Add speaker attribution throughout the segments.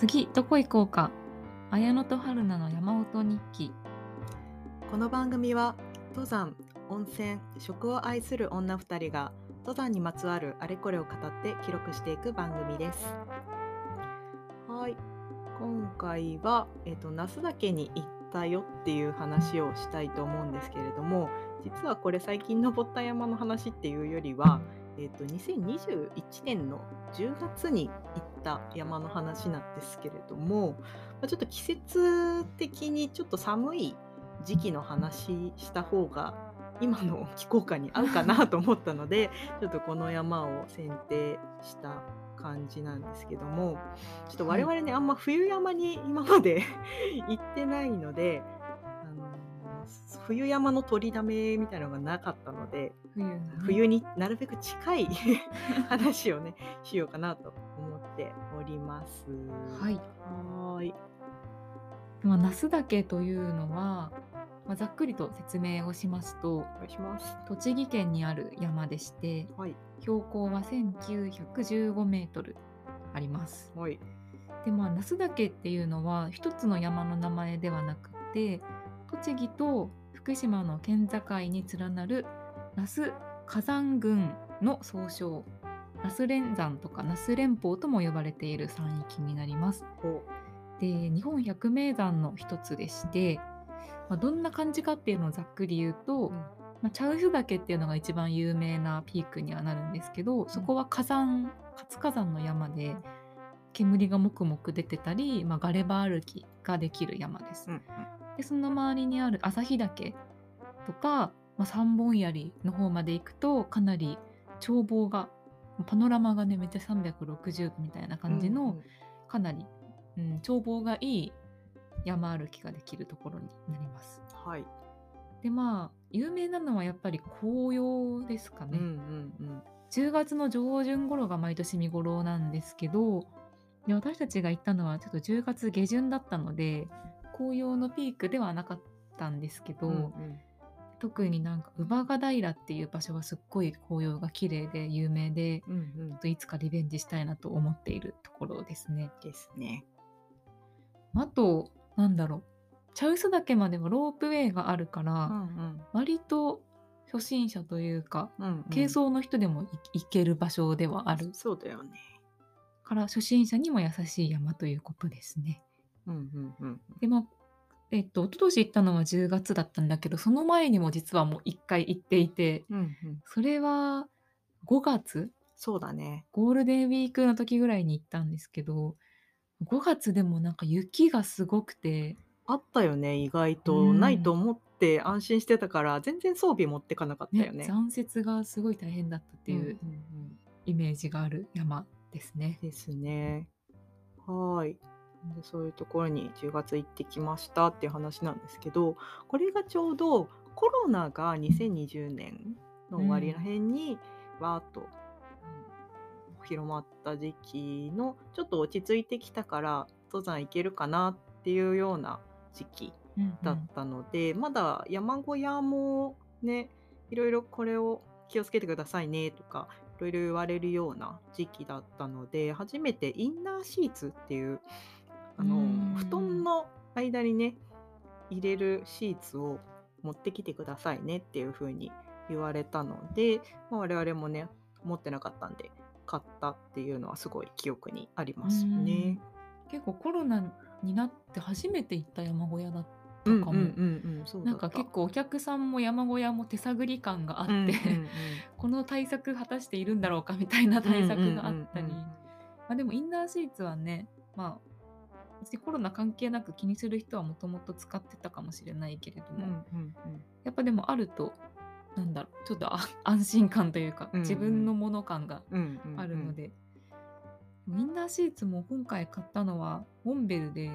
Speaker 1: 次どこ行こうか。綾野と春菜の山音日記。
Speaker 2: この番組は登山温泉食を愛する女二人が登山にまつわるあれこれを語って記録していく番組です。はい。今回は、えっと那須岳に行ったよっていう話をしたいと思うんですけれども実はこれ最近登った山の話っていうよりはえーと、2021年の10月に行った山の話なんですけれども、まあ、ちょっと季節的にちょっと寒い時期の話した方が今の気候感に合うかなと思ったので ちょっとこの山を選定した感じなんですけどもちょっと我々ね、はい、あんま冬山に今まで 行ってないので冬山の取りだめみたいなのがなかったので冬,、冬になるべく近い 話をねしようかなと思っております。
Speaker 1: はい。はい。まあ、那須岳というのは、まあ、ざっくりと説明をしますとお
Speaker 2: 願いします。
Speaker 1: 栃木県にある山でして、はい、標高は1915メートルあります。はい、でまあ那須岳っていうのは一つの山の名前ではなくて栃木と福島の県境に連なる那須火山群の総称那須連山とか那須連峰とも呼ばれている山域になります。で日本百名山の一つでして、まあ、どんな感じかっていうのをざっくり言うと、うん、まあ、茶臼岳っていうのが一番有名なピークにはなるんですけど、そこは火山活火山の山で煙がもくもく出てたり、まあ、ガレバ歩きができる山です。うんうんでその周りにある旭岳とか、まあ、三本槍の方まで行くとかなり眺望がパノラマがねめっちゃ360度みたいな感じの、かなり、うん、眺望がいい山歩きができるところになります。
Speaker 2: はい、
Speaker 1: でまあ有名なのはやっぱり紅葉ですかね。うんうんうん、10月の上旬頃が毎年見頃なんですけどで私たちが行ったのはちょっと10月下旬だったので紅葉のピークではなかったんですけど、うんうん、特になんか乳母ヶ平っていう場所はすっごい紅葉が綺麗で有名で、うんうん、ちょっといつかリベンジしたいなと思っているところですね。
Speaker 2: ですね。
Speaker 1: あとなんだろう茶臼岳まではロープウェイがあるから、うんうん、割と初心者というか、うんうん、軽装の人でも行ける場所ではある。
Speaker 2: そうだよね。
Speaker 1: から初心者にも優しい山ということですね。うんうんうん、でまあえっと一昨年行ったのは10月だったんだけどその前にも実はもう1回行っていて、うんうん、それは5月？
Speaker 2: そうだね。
Speaker 1: ゴールデンウィークの時ぐらいに行ったんですけど5月でもなんか雪がすごくて。
Speaker 2: あったよね意外と、うん、ないと思って安心してたから全然装備持ってかなかったよね、ね、
Speaker 1: 残雪がすごい大変だったっていうイメージがある山ですね。
Speaker 2: ですね。はい。でそういうところに10月行ってきましたっていう話なんですけどこれがちょうどコロナが2020年の終わりらへんにわーっと、うん、広まった時期のちょっと落ち着いてきたから登山行けるかなっていうような時期だったので、うんうん、まだ山小屋もねいろいろこれを気をつけてくださいねとかいろいろ言われるような時期だったので初めてインナーシーツっていうあの布団の間にね入れるシーツを持ってきてくださいねっていう風に言われたので、まあ、我々もね持ってなかったんで買ったっていうのはすごい記憶にありますよね。
Speaker 1: 結構コロナになって初めて行った山小屋だったかも。なんか結構お客さんも山小屋も手探り感があって、うんうんうん、この対策果たしているんだろうかみたいな対策があったり、まあ、でもインナーシーツはねまあ別にコロナ関係なく気にする人はもともと使ってたかもしれないけれども、うんうんうん、やっぱでもあるとなんだろうちょっと 安心感というか、自分のもの感があるので、うん。うん、インナーシーツも今回買ったのはモンベルで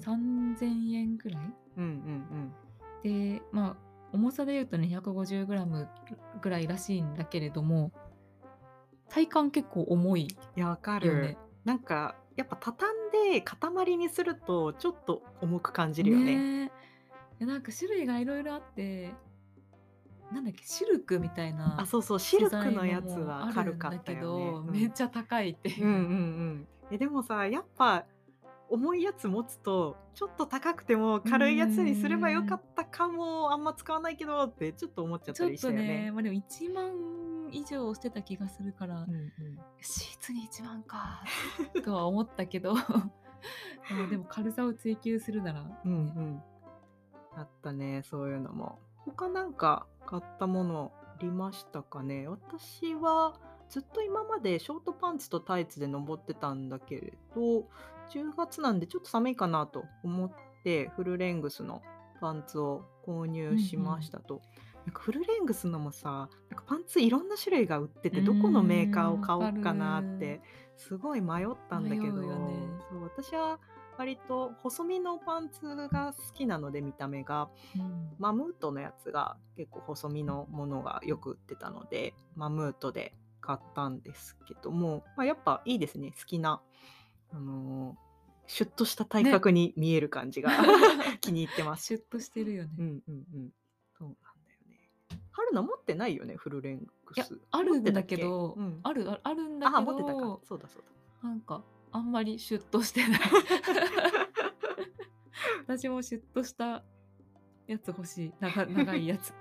Speaker 1: 3000円ぐらい、うんうんうん、でまあ重さで言うとね 150g ぐらいらしいんだけれども体感結構重い、
Speaker 2: ね、いやわかるなんかやっぱ畳んで塊にするとちょっと重く感じるよね。
Speaker 1: ねなんか種類がいろいろあってなんだっけシルクみたいな
Speaker 2: あそうそうシルクのやつは軽かったよね、
Speaker 1: うん、めっちゃ高いっていう。
Speaker 2: うんうんうん、えでもさやっぱ重いやつ持つとちょっと高くても軽いやつにすればよかったかもあんま使わないけどってちょっと思っちゃったりしたよね。ね
Speaker 1: まあ、でも1万以上してた気がするから、うんうん、シーツに1万か とは思ったけど。でも軽さを追求するなら、ね、うんうん。
Speaker 2: あったねそういうのも。他なんか買ったものありましたかね？私はずっと今までショートパンツとタイツで登ってたんだけれど10月なんでちょっと寒いかなと思ってフルレングスのパンツを購入しましたと。うんうん、なんかフルレングスのもさなんかパンツいろんな種類が売っててどこのメーカーを買おうかなってすごい迷ったんだけど、ね、そう私は割と細身のパンツが好きなので見た目が、うん、マムートのやつが結構細身のものがよく売ってたのでマムートで買ったんですけども、まあ、やっぱいいですね好きな、あのー、シュッとした体格に見える感じが、ね、気に入ってます。
Speaker 1: シュッとしてるよね。
Speaker 2: うんうんうん。そう。春菜持ってないよねフルレングス。
Speaker 1: あるんだけど、うん、あるあるんだけど。あ持ってた
Speaker 2: か。そうだそう
Speaker 1: だ。なんかあんまりシュッとしてない。私もシュッとしたやつ欲しい長長いやつ。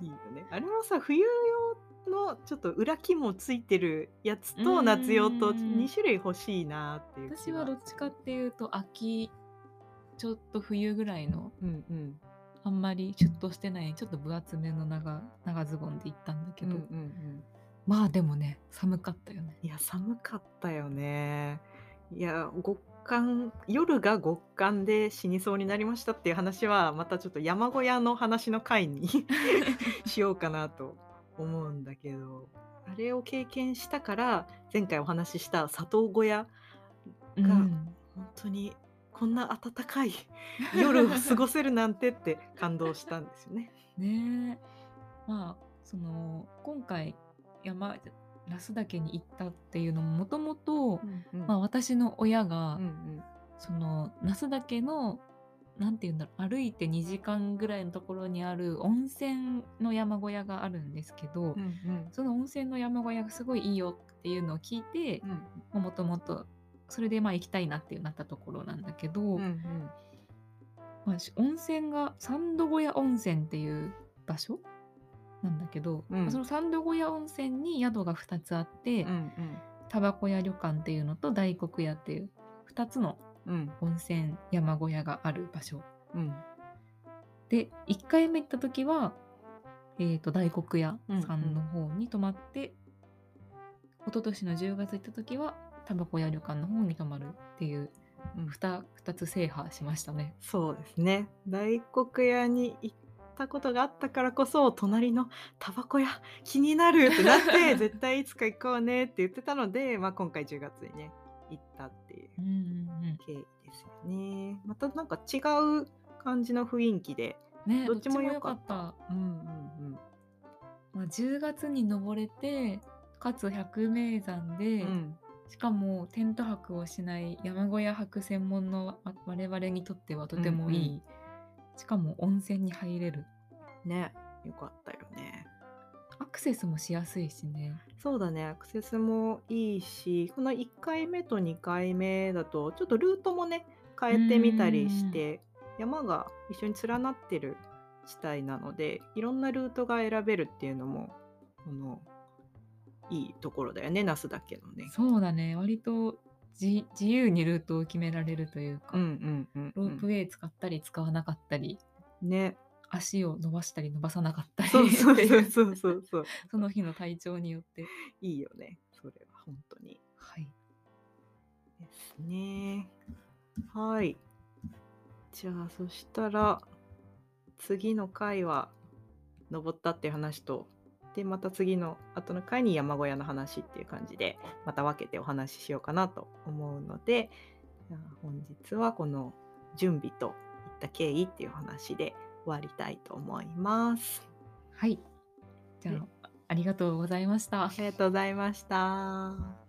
Speaker 2: いいよね。あれもさ冬用のちょっと裏起もついてるやつと夏用と2種類欲しいなっていう
Speaker 1: 私はどっちかっていうと秋ちょっと冬ぐらいの、うんうん、あんまりシュッとしてないちょっと分厚めの長長ズボンで行ったんだけど、うんうんうん、まあでもね寒かったよね。
Speaker 2: いや寒かったよね。いや極寒夜が極寒で死にそうになりましたっていう話はまたちょっと山小屋の話の回に しようかなと思うんだけど。あれを経験したから前回お話しした里小屋が本当にこんな暖かい夜を過ごせるなんてって感動したんですよね。
Speaker 1: ねまあその今回山那須岳に行ったっていうのももともと私の親が、うんうん、その那須岳の何て言うんだろう歩いて2時間ぐらいのところにある温泉の山小屋があるんですけど、うんうん、その温泉の山小屋がすごいいいよっていうのを聞いてもともとそれでまあ行きたいなってなったところなんだけど、うんうん、まあ、温泉が三度小屋温泉っていう場所なんだけど、うん、その三度小屋温泉に宿が2つあって、タバコ屋旅館っていうのと大黒屋っていう2つの温泉山小屋がある場所、うん、で1回目行った時は、えーと、大黒屋さんの方に泊まって、うんうん、一昨年の10月行った時はタバコ屋旅館の方に泊まるっていう 2, 2つ制覇しましたね。
Speaker 2: そうですね大黒屋に行ったことがあったからこそ隣のタバコ屋気になるってなって 絶対いつか行こうねって言ってたので、まあ、今回10月にね行ったっていう経緯ですよね。またなんか違う感じの雰囲気で、
Speaker 1: ね、どっちも良かった。うんうんうんまあ、10月に登れてかつ百名山で、うん、しかもテント泊をしない山小屋泊専門の我々にとってはとてもいい、うんうん、しかも温泉に入れる。
Speaker 2: ねよかったよね。
Speaker 1: アクセスもしやすいしね。
Speaker 2: そうだね。アクセスもいいしこの1回目と2回目だとちょっとルートもね変えてみたりして山が一緒に連なってる地帯なのでいろんなルートが選べるっていうのもこのいいところだよね那須だけのね。
Speaker 1: そうだね。割と自由にルートを決められるというか、ロープウェイ使ったり使わなかったり
Speaker 2: ね。
Speaker 1: 足を伸ばしたり伸ばさなかったり
Speaker 2: そうそうそうそうそう。
Speaker 1: その日の体調によって。
Speaker 2: いいよねそれは本当に。はい。ですね。はい。じゃあそしたら次の回は登ったって話とでまた次の後の回に山小屋の話っていう感じでまた分けてお話ししようかなと思うので本日はこの準備といった経緯っていう話で終わりたいと思います。
Speaker 1: はい。じゃあ、ありがとうございました。
Speaker 2: ありがとうございました。